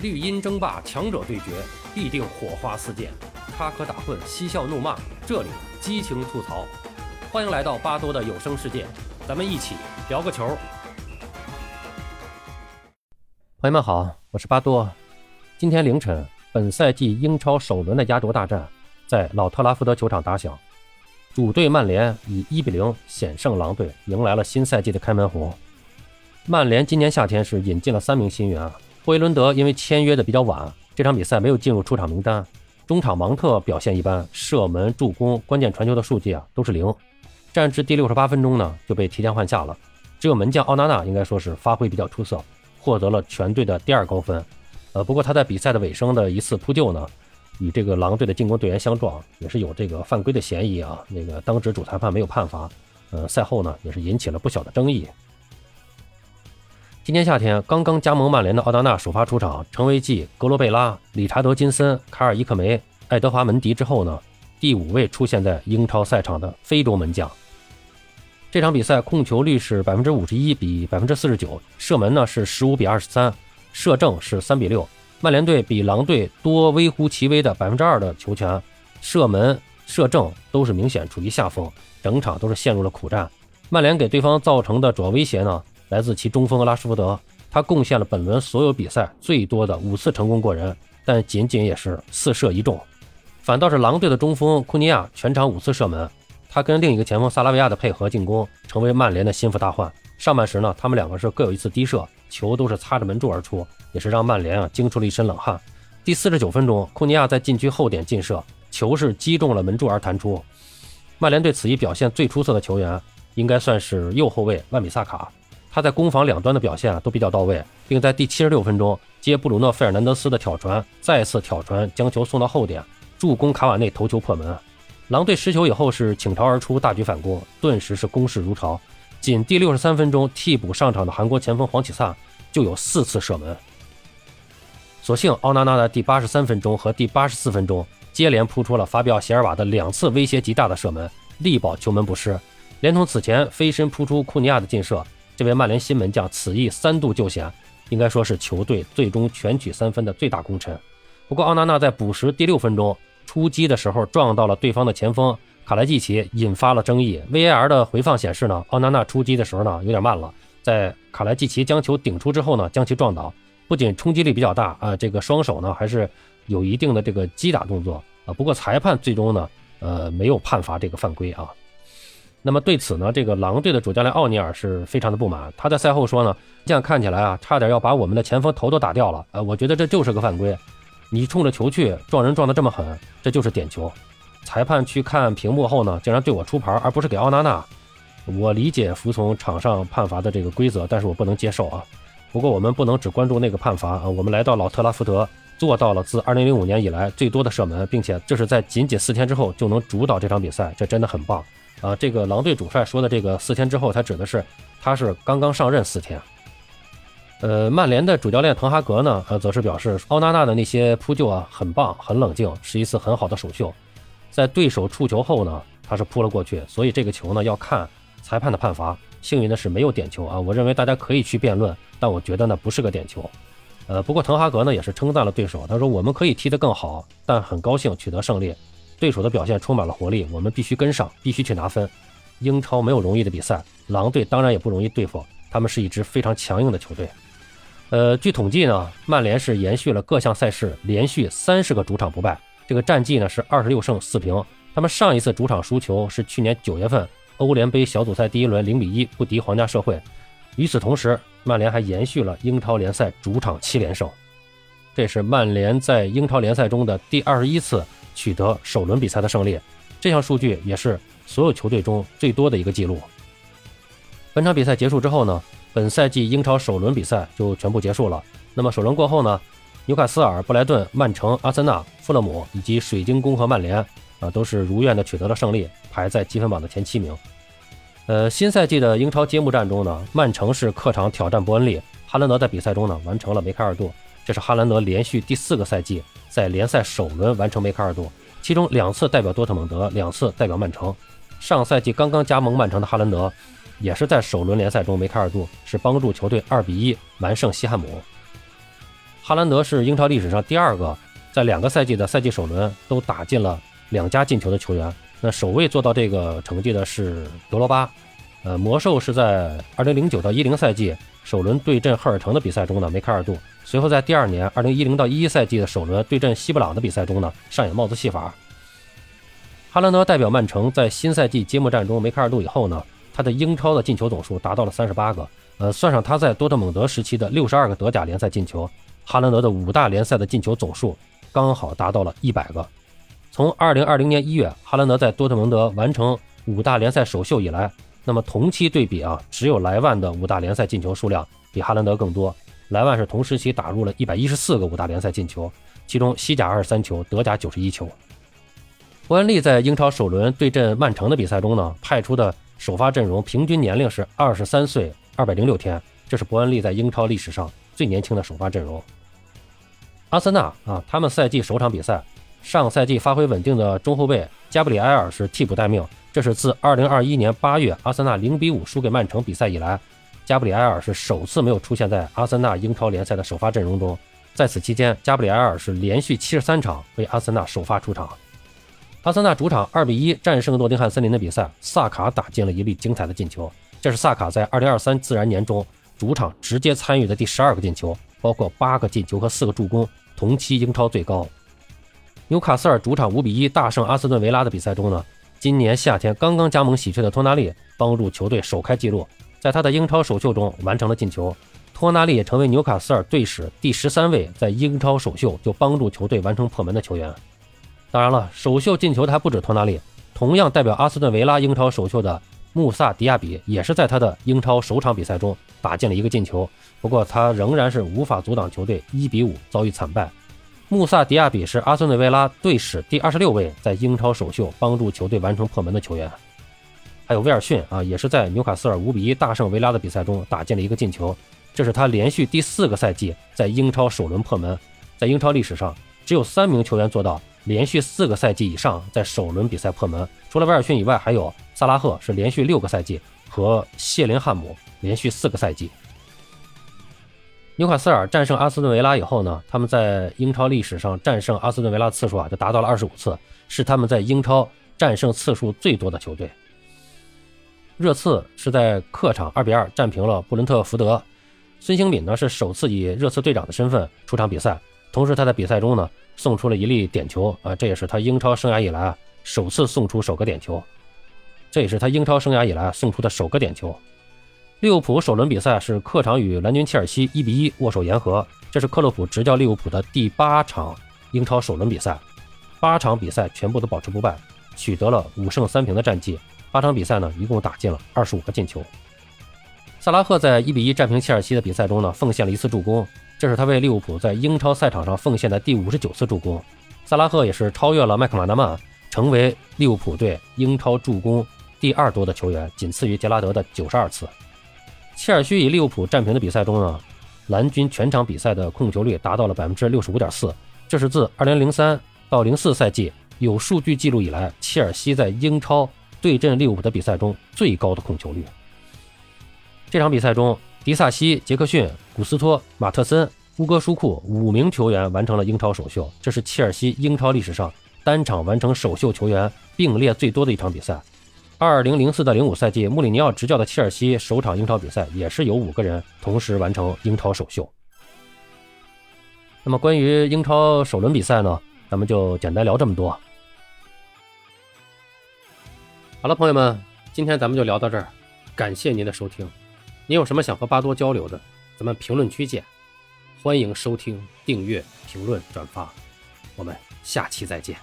绿茵争霸，强者对决，必定火花四溅，插科打诨，嬉笑怒骂，这里激情吐槽。欢迎来到巴多的有声世界，咱们一起聊个球。朋友们好，我是巴多。今天凌晨，本赛季英超首轮的压轴大战在老特拉福德球场打响，主队曼联以一比零险胜狼队，迎来了新赛季的开门红。曼联今年夏天是引进了三名新援。霍伊伦德因为签约的比较晚，这场比赛没有进入出场名单。中场芒特表现一般，射门、助攻、关键传球的数据啊都是零。战至第六十八分钟呢，就被提前换下了。只有门将奥纳纳应该说是发挥比较出色，获得了全队的第二高分。呃，不过他在比赛的尾声的一次扑救呢，与这个狼队的进攻队员相撞，也是有这个犯规的嫌疑啊。那个当值主裁判没有判罚。呃，赛后呢也是引起了不小的争议。今年夏天刚刚加盟曼联的奥纳纳首发出场，成为继格罗贝拉、理查德金森、卡尔伊克梅、爱德华门迪之后呢第五位出现在英超赛场的非洲门将。这场比赛控球率是百分之五十一比百分之四十九，射门呢是十五比二十三，射正是三比六。曼联队比狼队多微乎其微的百分之二的球权，射门、射正都是明显处于下风，整场都是陷入了苦战。曼联给对方造成的主要威胁呢？来自其中锋拉什福德，他贡献了本轮所有比赛最多的五次成功过人，但仅仅也是四射一中。反倒是狼队的中锋库尼亚全场五次射门，他跟另一个前锋萨拉维亚的配合进攻，成为曼联的心腹大患。上半时呢，他们两个是各有一次低射，球都是擦着门柱而出，也是让曼联啊惊出了一身冷汗。第四十九分钟，库尼亚在禁区后点劲射，球是击中了门柱而弹出。曼联队此役表现最出色的球员，应该算是右后卫万比萨卡。他在攻防两端的表现啊都比较到位，并在第七十六分钟接布鲁诺·费尔南德斯的挑传，再次挑传将球送到后点，助攻卡瓦内头球破门。狼队失球以后是倾巢而出，大举反攻，顿时是攻势如潮。仅第六十三分钟替补上场的韩国前锋黄启灿就有四次射门。所幸奥纳纳在第八十三分钟和第八十四分钟接连扑出了法比奥·席尔瓦的两次威胁极大的射门，力保球门不失，连同此前飞身扑出库尼亚的劲射。这位曼联新门将此役三度救险，应该说是球队最终全取三分的最大功臣。不过奥纳纳在补时第六分钟出击的时候撞到了对方的前锋卡莱季奇，引发了争议。VAR 的回放显示呢，奥纳纳出击的时候呢有点慢了，在卡莱季奇将球顶出之后呢将其撞倒，不仅冲击力比较大啊，这个双手呢还是有一定的这个击打动作啊。不过裁判最终呢呃没有判罚这个犯规啊。那么对此呢，这个狼队的主教练奥尼尔是非常的不满。他在赛后说呢，这样看起来啊，差点要把我们的前锋头都打掉了。呃，我觉得这就是个犯规，你冲着球去撞人撞得这么狠，这就是点球。裁判去看屏幕后呢，竟然对我出牌，而不是给奥纳纳。我理解服从场上判罚的这个规则，但是我不能接受啊。不过我们不能只关注那个判罚啊，我们来到老特拉福德，做到了自2005年以来最多的射门，并且这是在仅仅四天之后就能主导这场比赛，这真的很棒。啊，这个狼队主帅说的这个四天之后，他指的是他是刚刚上任四天。呃，曼联的主教练滕哈格呢，则是表示奥纳纳的那些扑救啊，很棒，很冷静，是一次很好的首秀。在对手触球后呢，他是扑了过去，所以这个球呢要看裁判的判罚。幸运的是没有点球啊，我认为大家可以去辩论，但我觉得呢不是个点球。呃，不过滕哈格呢也是称赞了对手，他说我们可以踢得更好，但很高兴取得胜利。对手的表现充满了活力，我们必须跟上，必须去拿分。英超没有容易的比赛，狼队当然也不容易对付，他们是一支非常强硬的球队。呃，据统计呢，曼联是延续了各项赛事连续三十个主场不败，这个战绩呢是二十六胜四平。他们上一次主场输球是去年九月份欧联杯小组赛第一轮零比一不敌皇家社会。与此同时，曼联还延续了英超联赛主场七连胜，这是曼联在英超联赛中的第二十一次。取得首轮比赛的胜利，这项数据也是所有球队中最多的一个记录。本场比赛结束之后呢，本赛季英超首轮比赛就全部结束了。那么首轮过后呢，纽卡斯尔、布莱顿、曼城、阿森纳、富勒姆以及水晶宫和曼联啊，都是如愿的取得了胜利，排在积分榜的前七名。呃，新赛季的英超揭幕战中呢，曼城是客场挑战伯恩利，哈兰德在比赛中呢完成了梅开二度，这是哈兰德连续第四个赛季。在联赛首轮完成梅开二度，其中两次代表多特蒙德，两次代表曼城。上赛季刚刚加盟曼城的哈兰德，也是在首轮联赛中梅开二度，是帮助球队二比一完胜西汉姆。哈兰德是英超历史上第二个在两个赛季的赛季首轮都打进了两家进球的球员。那首位做到这个成绩的是德罗巴。呃，魔兽是在2009到10赛季首轮对阵赫尔城的比赛中呢梅开二度，随后在第二年2010到11赛季的首轮对阵西布朗的比赛中呢上演帽子戏法。哈兰德代表曼城在新赛季揭幕战中梅开二度以后呢，他的英超的进球总数达到了三十八个。呃，算上他在多特蒙德时期的六十二个德甲联赛进球，哈兰德的五大联赛的进球总数刚好达到了一百个。从2020年1月哈兰德在多特蒙德完成五大联赛首秀以来。那么同期对比啊，只有莱万的五大联赛进球数量比哈兰德更多。莱万是同时期打入了一百一十四个五大联赛进球，其中西甲二十三球，德甲九十一球。伯恩利在英超首轮对阵曼城的比赛中呢，派出的首发阵容平均年龄是二十三岁二百零六天，这是伯恩利在英超历史上最年轻的首发阵容。阿森纳啊，他们赛季首场比赛，上赛季发挥稳定的中后卫加布里埃尔是替补待命。这是自2021年8月阿森纳0比5输给曼城比赛以来，加布里埃尔是首次没有出现在阿森纳英超联赛的首发阵容中。在此期间，加布里埃尔是连续73场为阿森纳首发出场。阿森纳主场2比1战胜诺丁汉森林的比赛，萨卡打进了一粒精彩的进球，这是萨卡在2023自然年中主场直接参与的第十二个进球，包括八个进球和四个助攻，同期英超最高。纽卡斯尔主场5比1大胜阿斯顿维拉的比赛中呢？今年夏天刚刚加盟喜鹊的托纳利帮助球队首开纪录，在他的英超首秀中完成了进球。托纳利也成为纽卡斯尔队史第十三位在英超首秀就帮助球队完成破门的球员。当然了，首秀进球的还不止托纳利，同样代表阿斯顿维拉英超首秀的穆萨迪亚比也是在他的英超首场比赛中打进了一个进球。不过他仍然是无法阻挡球队一比五遭遇惨败。穆萨迪亚比是阿森纳维拉队史第二十六位在英超首秀帮助球队完成破门的球员，还有威尔逊啊，也是在纽卡斯尔五比一大胜维拉的比赛中打进了一个进球，这是他连续第四个赛季在英超首轮破门。在英超历史上，只有三名球员做到连续四个赛季以上在首轮比赛破门，除了威尔逊以外，还有萨拉赫是连续六个赛季和谢林汉姆连续四个赛季。纽卡斯尔战胜阿斯顿维拉以后呢，他们在英超历史上战胜阿斯顿维拉次数啊，就达到了二十五次，是他们在英超战胜次数最多的球队。热刺是在客场二比二战平了布伦特福德，孙兴敏呢是首次以热刺队长的身份出场比赛，同时他在比赛中呢送出了一粒点球啊，这也是他英超生涯以来啊首次送出首个点球，这也是他英超生涯以来送出的首个点球。利物浦首轮比赛是客场与蓝军切尔西一比一握手言和，这是克洛普执教利物浦的第八场英超首轮比赛，八场比赛全部都保持不败，取得了五胜三平的战绩。八场比赛呢，一共打进了二十五个进球。萨拉赫在一比一战平切尔西的比赛中呢，奉献了一次助攻，这是他为利物浦在英超赛场上奉献的第五十九次助攻。萨拉赫也是超越了麦克马纳曼，成为利物浦队英超助攻第二多的球员，仅次于杰拉德的九十二次。切尔西与利物浦战平的比赛中呢，蓝军全场比赛的控球率达到了百分之六十五点四，这是自二零零三到零四赛季有数据记录以来，切尔西在英超对阵利物浦的比赛中最高的控球率。这场比赛中，迪萨西、杰克逊、古斯托、马特森、乌戈舒库五名球员完成了英超首秀，这是切尔西英超历史上单场完成首秀球员并列最多的一场比赛。二零零四到零五赛季，穆里尼奥执教的切尔西首场英超比赛也是有五个人同时完成英超首秀。那么关于英超首轮比赛呢，咱们就简单聊这么多。好了，朋友们，今天咱们就聊到这儿，感谢您的收听。您有什么想和巴多交流的，咱们评论区见。欢迎收听、订阅、评论、转发，我们下期再见。